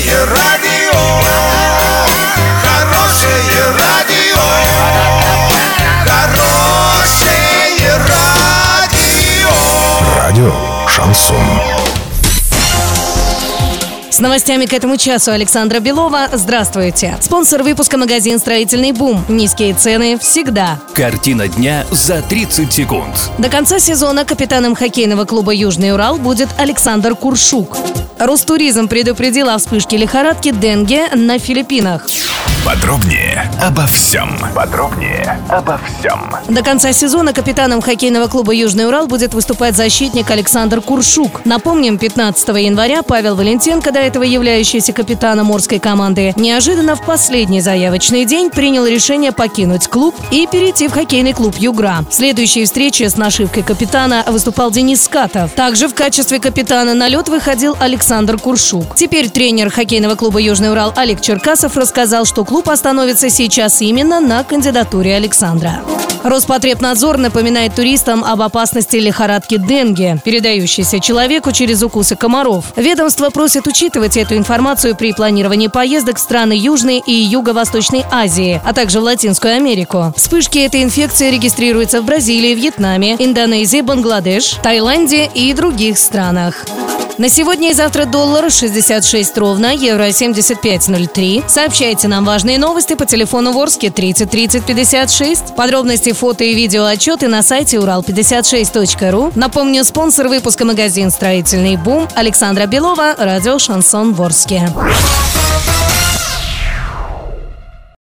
Хорошее радио, хорошее радио, хорошее радио. Радио Шансон. С новостями к этому часу Александра Белова. Здравствуйте. Спонсор выпуска магазин «Строительный бум». Низкие цены всегда. Картина дня за 30 секунд. До конца сезона капитаном хоккейного клуба «Южный Урал» будет Александр Куршук. Ростуризм предупредил о вспышке лихорадки Денге на Филиппинах. Подробнее обо всем. Подробнее обо всем. До конца сезона капитаном хоккейного клуба «Южный Урал» будет выступать защитник Александр Куршук. Напомним, 15 января Павел Валентенко, до этого являющийся капитаном морской команды, неожиданно в последний заявочный день принял решение покинуть клуб и перейти в хоккейный клуб «Югра». В следующей встрече с нашивкой капитана выступал Денис Скатов. Также в качестве капитана на лед выходил Александр Куршук. Теперь тренер хоккейного клуба «Южный Урал» Олег Черкасов рассказал, что клуб остановится сейчас именно на кандидатуре Александра. Роспотребнадзор напоминает туристам об опасности лихорадки Денге, передающейся человеку через укусы комаров. Ведомство просит учитывать эту информацию при планировании поездок в страны Южной и Юго-Восточной Азии, а также в Латинскую Америку. Вспышки этой инфекции регистрируются в Бразилии, Вьетнаме, Индонезии, Бангладеш, Таиланде и других странах. На сегодня и завтра доллар 66 ровно, евро 75.03. Сообщайте нам важные новости по телефону Ворске 30 30 56. Подробности, фото и видео отчеты на сайте урал56.ру. Напомню, спонсор выпуска магазин «Строительный бум» Александра Белова, радио «Шансон Ворске».